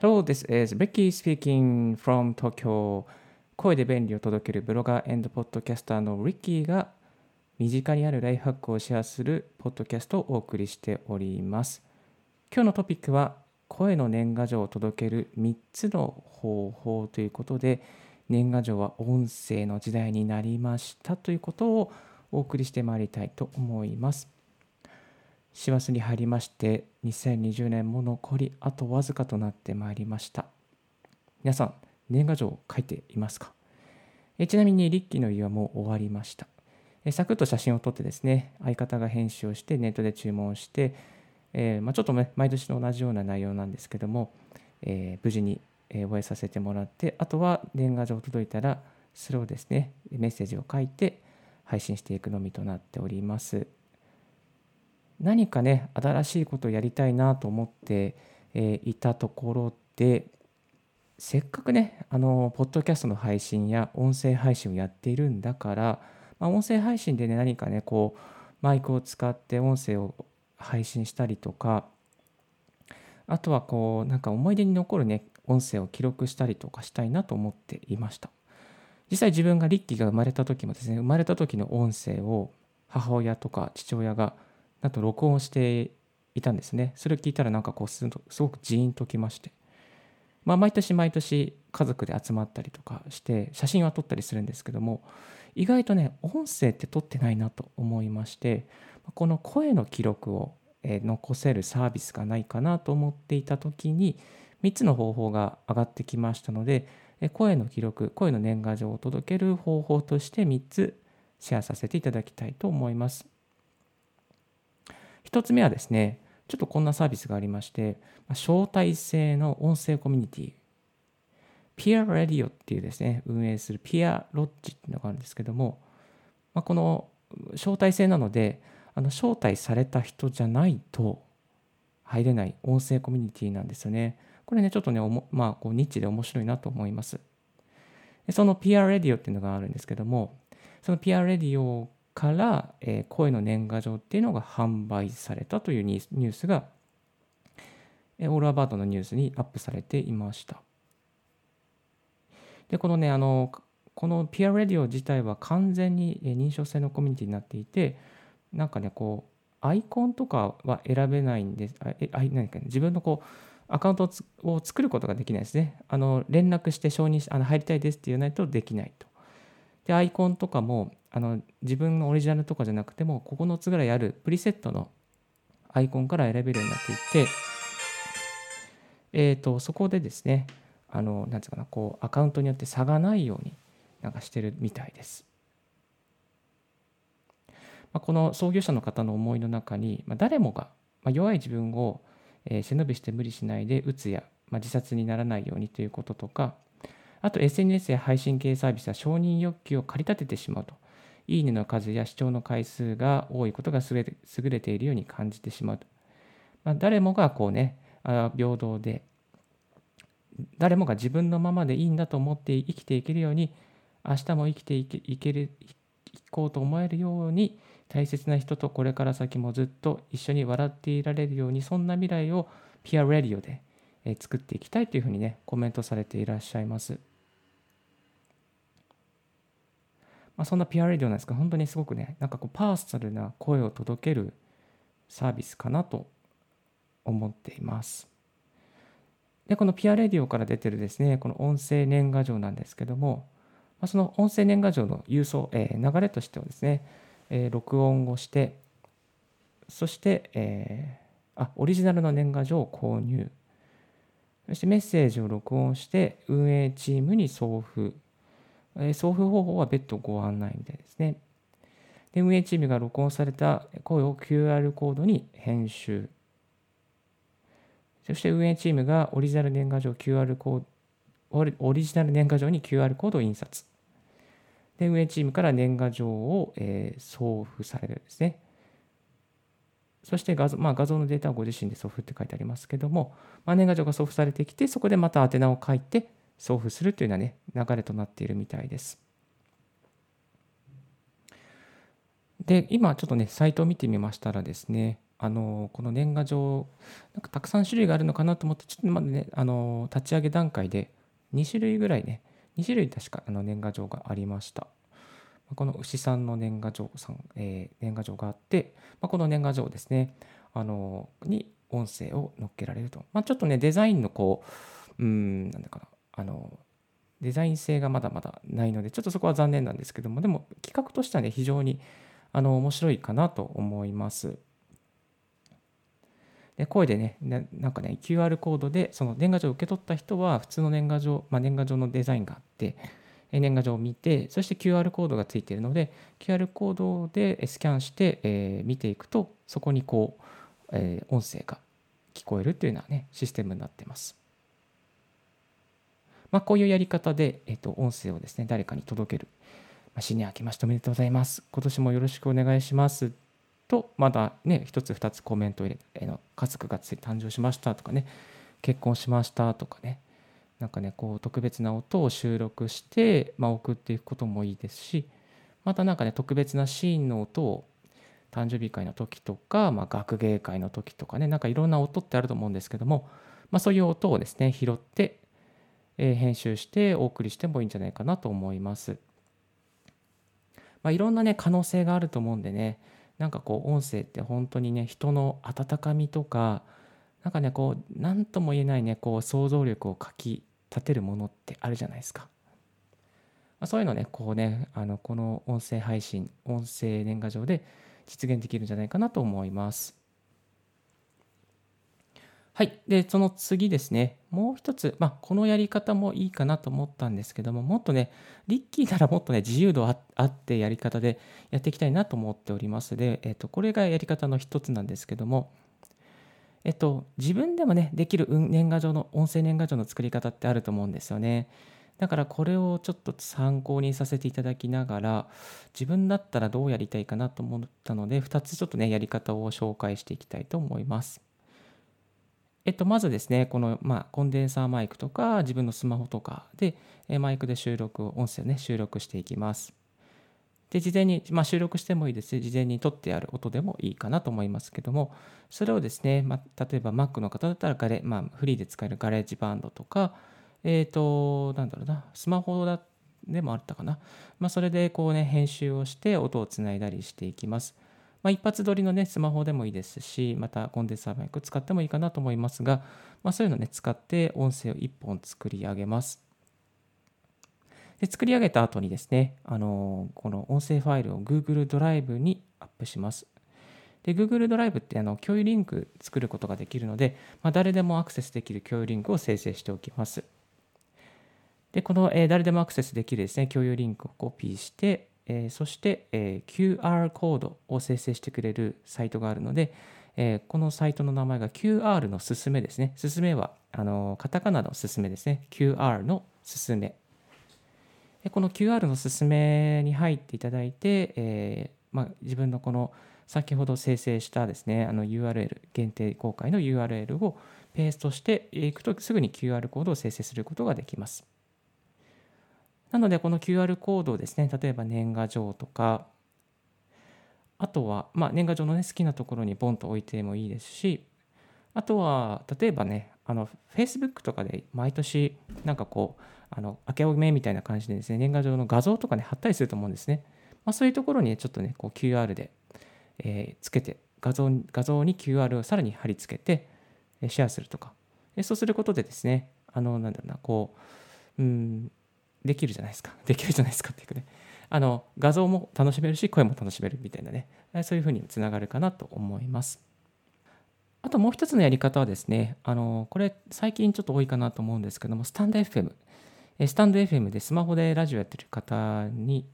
Hello, this is Ricky speaking from Tokyo. 声で便利を届けるブロガーポッドキャスターの Ricky が身近にあるライフハックをシェアするポッドキャストをお送りしております。今日のトピックは声の年賀状を届ける3つの方法ということで年賀状は音声の時代になりましたということをお送りしてまいりたいと思います。師走に入りまして2020年も残りあとわずかとなってまいりました。皆さん年賀状を書いていますか？えちなみにリッキーの家はもう終わりました。えサクッと写真を撮ってですね相方が編集をしてネットで注文して、えー、まあ、ちょっとね毎年と同じような内容なんですけども、えー、無事に終えさせてもらってあとは年賀状届いたらそれをですねメッセージを書いて配信していくのみとなっております。何かね新しいことをやりたいなと思って、えいたところでせっかくねあのポッドキャストの配信や音声配信をやっているんだから、まあ、音声配信でね何かねこうマイクを使って音声を配信したりとかあとはこうなんか思い出に残るね音声を記録したりとかしたいなと思っていました。実際自分がリッキーが生まれた時もですね生まれた時の音声を母親とか父親がなんと録音していたんですね。それを聞いたらなんかこうすごくジーンときまして。まあ、毎年毎年家族で集まったりとかして写真は撮ったりするんですけども意外とね音声って撮ってないなと思いましてこの声の記録を残せるサービスがないかなと思っていた時に3つの方法が上がってきましたので声の記録声の年賀状を届ける方法として3つシェアさせていただきたいと思います。1つ目はですね、ちょっとこんなサービスがありまして、招待制の音声コミュニティ、ピアラディオっていうですね、運営するピアロッジっていうのがあるんですけども、まあ、この招待制なので、あの招待された人じゃないと入れない音声コミュニティなんですよね。これね、ちょっとね、まあ、こうニッチで面白いなと思います。そのピアレディオっていうのがあるんですけども、そのピアレディオから、えー、声の年賀状っていうのが販売されたというニュースが、えー、オールアバートのニュースにアップされていました。で、このね、あの、このピアレディオ自体は完全に認証制のコミュニティになっていて、なんかね、こう、アイコンとかは選べないんです。あえあ何か、ね、自分のこう、アカウントを作ることができないですね。あの連絡して承認しあの入りたいですって言わないとできないと。で、アイコンとかもあの自分のオリジナルとかじゃなくても9つぐらいあるプリセットのアイコンから選べるようになっていて、えーと、そこでですねあのなんつうかなこうアカウントによって差がないようになんかしてるみたいです。まあ、この創業者の方の思いの中に、まあ、誰もが、まあ、弱い自分を、えー、背伸びして無理しないで打つや、まあ、自殺にならないようにということとかあと SNS や配信系サービスは承認欲求を駆り立ててしまうといいねの数や視聴の回数が多いことが優れているように感じてしまう。まあ、誰もがこうね、平等で、誰もが自分のままでいいんだと思って生きていけるように、明日も生きていけいける、いこうと思えるように、大切な人とこれから先もずっと一緒に笑っていられるように、そんな未来をピアレディオで作っていきたいというふうにね、コメントされていらっしゃいます。まあ、そんなピアレディオなんですが、本当にすごくね、なんかこうパーソナルな声を届けるサービスかなと思っています。で、このピアレディオから出てるですね、この音声年賀状なんですけども、まあ、その音声年賀状の郵送、えー、流れとしてはですね、えー、録音をして、そして、えー、あ、オリジナルの年賀状を購入。そしてメッセージを録音して運営チームに送付。送付方法は別途ご案内みたいですね。で運営チームが録音された声を QR コードに編集。そして運営チームがオリジナル年賀状 QR コード、オリジナル年賀状に QR コードを印刷。で、運営チームから年賀状を、えー、送付されるんですね。そして画像,、まあ、画像のデータはご自身で送付って書いてありますけども、まあ、年賀状が送付されてきて、そこでまた宛名を書いて、送付するというようなね、流れとなっているみたいです。で、今ちょっとね、サイトを見てみましたらですね、あのこの年賀状なんかたくさん種類があるのかなと思ってちょっとまだねあの立ち上げ段階で2種類ぐらいね2種類確かあの年賀状がありましたこの牛さんの年賀状さん、えー、年賀状があって、まあ、この年賀状ですねあのに音声を載っけられると、まあ、ちょっとねデザインのこううんなんだかなあのデザイン性がまだまだないのでちょっとそこは残念なんですけどもでも企画としてはね非常にあの面白いかなと思います。で声でねなんかね QR コードでその年賀状を受け取った人は普通の年賀状、まあ、年賀状のデザインがあって年賀状を見てそして QR コードがついているので QR コードでスキャンして、えー、見ていくとそこにこう、えー、音声が聞こえるというようなねシステムになってます。まあ、こういうやり方で、えー、と音声をですね誰かに届ける。まあ、新年明けましておめでとうございます。今年もよろしくお願いしますとまだね一つ二つコメントを入れての家族がつい誕生しましたとかね結婚しましたとかねなんかねこう特別な音を収録して、まあ、送っていくこともいいですしまたなんかね特別なシーンの音を誕生日会の時とか、まあ、学芸会の時とかねなんかいろんな音ってあると思うんですけども、まあ、そういう音をですね拾って、え、編集してお送りしてもいいんじゃないかなと思います。まあ、いろんなね可能性があると思うんでねなんかこう音声って本当にね人の温かみとかなんかねこう何とも言えないねこう想像力をかき立てるものってあるじゃないですか。まあ、そういうのねこうねあのこの音声配信音声年賀状で実現できるんじゃないかなと思います。はい。で、その次ですね。もう一つ、まあ、このやり方もいいかなと思ったんですけども、もっとね、リッキーならもっとね、自由度あってやり方でやっていきたいなと思っておりますで、えっと、これがやり方の一つなんですけども、えっと、自分でもね、できる年賀状の、音声年賀状の作り方ってあると思うんですよね。だからこれをちょっと参考にさせていただきながら、自分だったらどうやりたいかなと思ったので、2つちょっとね、やり方を紹介していきたいと思います。えっと、まずですね、この、まあ、コンデンサーマイクとか、自分のスマホとかで、マイクで収録を、音声をね、収録していきます。で、事前に、まあ、収録してもいいですし、事前に撮ってある音でもいいかなと思いますけども、それをですね、まあ、例えば Mac の方だったらガレ、まあ、フリーで使える GarageBand とか、えっ、ー、と、なんだろうな、スマホだでもあったかな。まあ、それでこうね、編集をして音をつないだりしていきます。まあ、一発撮りのね、スマホでもいいですし、またコンデンサーマイク使ってもいいかなと思いますが、まあ、そういうのね、使って音声を1本作り上げます。で作り上げた後にですね、あのこの音声ファイルを Google ドライブにアップします。で Google ドライブってあの共有リンク作ることができるので、まあ、誰でもアクセスできる共有リンクを生成しておきます。で、この、えー、誰でもアクセスできるですね、共有リンクをコピーして、えー、そして、えー、QR コードを生成してくれるサイトがあるので、えー、このサイトの名前が QR のすすめですね。すすめは、あのカタカナのすすめですね。QR のすすめ。でこの QR のすすめに入っていただいて、えまあ、自分のこの先ほど生成したですね、あの URL、限定公開の URL をペーストしていくとすぐに QR コードを生成することができます。なので、この QR コードをですね、例えば年賀状とか、あとは、まあ、年賀状の、ね、好きなところにボンと置いてもいいですし、あとは、例えばね、あの、Facebook とかで毎年、なんかこう、あの、明けおめみたいな感じでですね、年賀状の画像とかね、貼ったりすると思うんですね。まあ、そういうところにちょっとね、こう QR で、えー、つけて、画像画像に QR をさらに貼り付けて、シェアするとか。そうすることでですね、あの、なんだろうな、こう、うん、できるじゃないですか。できるじゃないですかっていうかね。あの画像も楽しめるし声も楽しめるみたいなねそういうふうにつながるかなと思います。あともう一つのやり方はですねあのこれ最近ちょっと多いかなと思うんですけどもスタンド FM スタンド FM でスマホでラジオやってる方に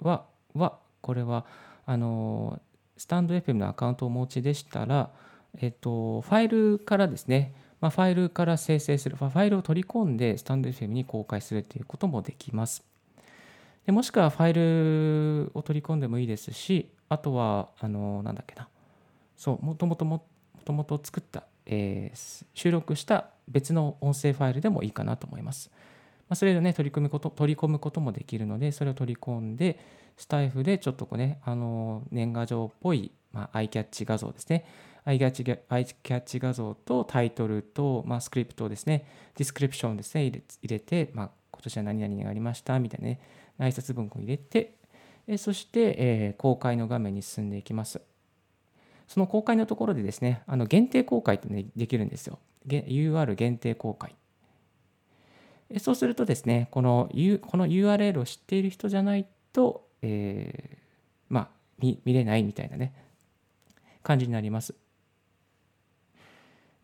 ははこれはあのスタンド FM のアカウントをお持ちでしたらえっとファイルからですねまあ、ファイルから生成する、ファイルを取り込んでスタンド FM に公開するということもできます。でもしくはファイルを取り込んでもいいですし、あとは、あの、なんだっけな、そう、もともともともと作った、えー、収録した別の音声ファイルでもいいかなと思います。まあ、それをね、取り組むこと、取り込むこともできるので、それを取り込んで、スタイフでちょっとこうね、あの、年賀状っぽい、まあ、アイキャッチ画像ですね。アイキャッチアイキャッチ画像とタイトルと、まあ、スクリプトをですね、ディスクリプションですね、入れて、まあ、今年は何々がありましたみたいなね、挨拶文を入れて、えそして、えー、公開の画面に進んでいきます。その公開のところでですね、あの限定公開って、ね、できるんですよ。UR 限定公開。そうするとですね、この,、U、この URL を知っている人じゃないと、えー、まあ見、見れないみたいなね、感じになります。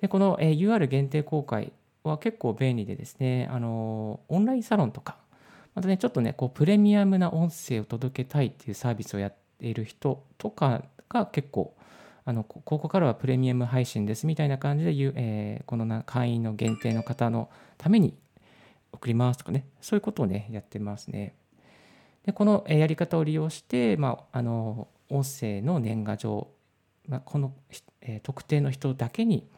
で、この、え、UR 限定公開は結構便利でですね、あのオンラインサロンとか、またね、ちょっとね、こうプレミアムな音声を届けたいっていうサービスをやっている人とかが結構、あのここからはプレミアム配信ですみたいな感じで、えー、この会員の限定の方のために送りますとかね、そういうことをね、やってますね。で、このやり方を利用して、まあ、あの、音声の年賀状、まあ、この、えー、特定の人だけに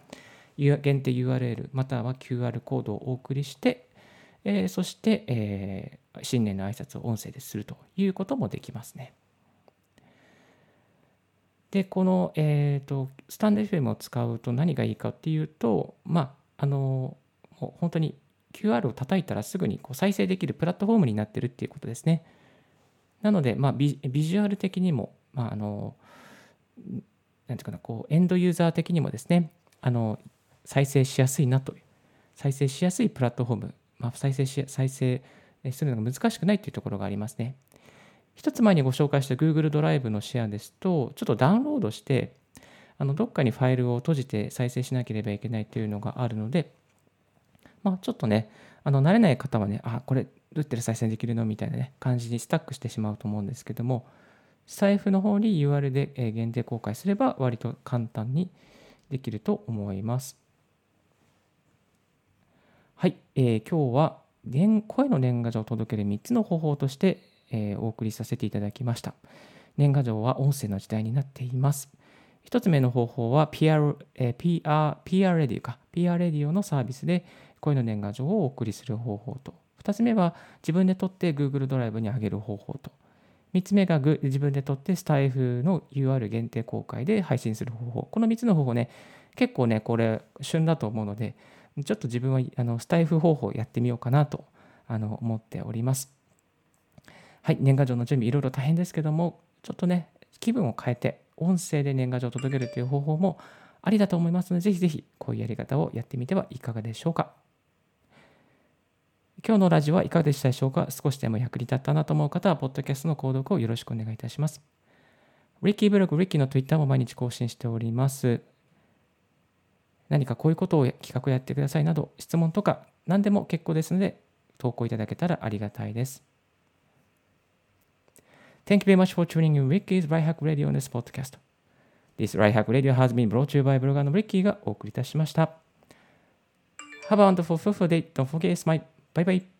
限定 URL または QR コードをお送りして、えー、そして、えー、新年の挨拶を音声でするということもできますね。で、この、えーと、スタンド FM を使うと何がいいかっていうと、まあ、あのもう、本当に QR を叩いたらすぐにこう再生できるプラットフォームになってるっていうことですね。なので、まあビ、ビジュアル的にも、まあ、あの、なんていうかな、こう、エンドユーザー的にもですね、あの、再生しやすいなと、再生しやすいプラットフォーム、まあ、再生し、再生するのが難しくないというところがありますね。一つ前にご紹介した Google ドライブのシェアですと、ちょっとダウンロードして、あのどっかにファイルを閉じて再生しなければいけないというのがあるので、まあ、ちょっとね、あの慣れない方はね、あ、これ、どうやって再生できるの？みたいなね、感じにスタックしてしまうと思うんですけども、財布の方に URL で限定公開すれば割と簡単にできると思います。はい、えー、今日は声の年賀状を届ける3つの方法として、えー、お送りさせていただきました。年賀状は音声の時代になっています。1つ目の方法は PR、えー、PR、PR レディオか、PR レディオのサービスで声の年賀状をお送りする方法と、2つ目は自分で撮って Google ドライブに上げる方法と、3つ目が自分で撮ってスタイフの UR 限定公開で配信する方法。この3つの方法ね、結構ね、これ旬だと思うので、ちょっと自分はあのスタイフ方法をやってみようかなとあの思っております。はい、年賀状の準備いろいろ大変ですけども、ちょっとね、気分を変えて、音声で年賀状を届けるという方法もありだと思いますので、ぜひぜひこういうやり方をやってみてはいかがでしょうか。今日のラジオはいかがでしたでしょうか？少しでも役に立ったなと思う方は、ポッドキャストの購読をよろしくお願いいたします。リッキーブログ、リッキーの Twitter も毎日更新しております。何かこういうことを企画やってくださいなど、質問とか何でも結構ですので、投稿いただけたらありがたいです。Thank you very much for tuning in Ricky's Right Hack Radio on this podcast. This Right Hack Radio has been brought to you by ブロガーの Ricky がお送りいたしました。Have a wonderful, fruitful day. Don't forget smile. Bye bye.